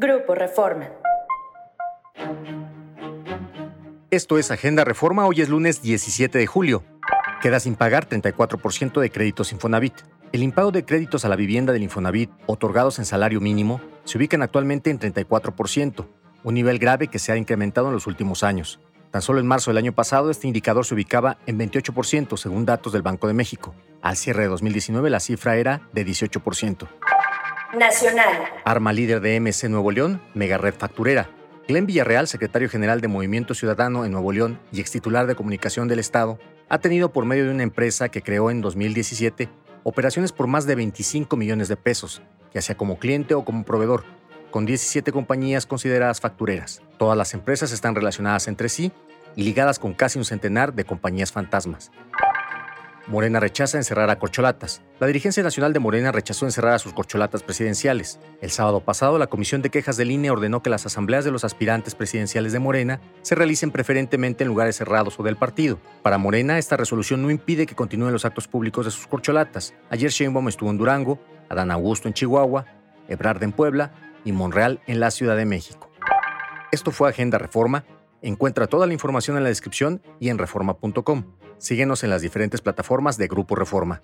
Grupo Reforma. Esto es Agenda Reforma, hoy es lunes 17 de julio. Queda sin pagar 34% de créditos Infonavit. El impago de créditos a la vivienda del Infonavit, otorgados en salario mínimo, se ubican actualmente en 34%, un nivel grave que se ha incrementado en los últimos años. Tan solo en marzo del año pasado, este indicador se ubicaba en 28%, según datos del Banco de México. Al cierre de 2019, la cifra era de 18%. Nacional. Arma líder de MC Nuevo León, Megared Facturera. Glenn Villarreal, secretario general de Movimiento Ciudadano en Nuevo León y extitular de Comunicación del Estado, ha tenido por medio de una empresa que creó en 2017 operaciones por más de 25 millones de pesos, ya sea como cliente o como proveedor, con 17 compañías consideradas factureras. Todas las empresas están relacionadas entre sí y ligadas con casi un centenar de compañías fantasmas. Morena rechaza encerrar a corcholatas. La dirigencia nacional de Morena rechazó encerrar a sus corcholatas presidenciales. El sábado pasado, la Comisión de Quejas del INE ordenó que las asambleas de los aspirantes presidenciales de Morena se realicen preferentemente en lugares cerrados o del partido. Para Morena, esta resolución no impide que continúen los actos públicos de sus corcholatas. Ayer Sheinbaum estuvo en Durango, Adán Augusto en Chihuahua, Ebrard en Puebla y Monreal en la Ciudad de México. Esto fue Agenda Reforma. Encuentra toda la información en la descripción y en reforma.com. Síguenos en las diferentes plataformas de Grupo Reforma.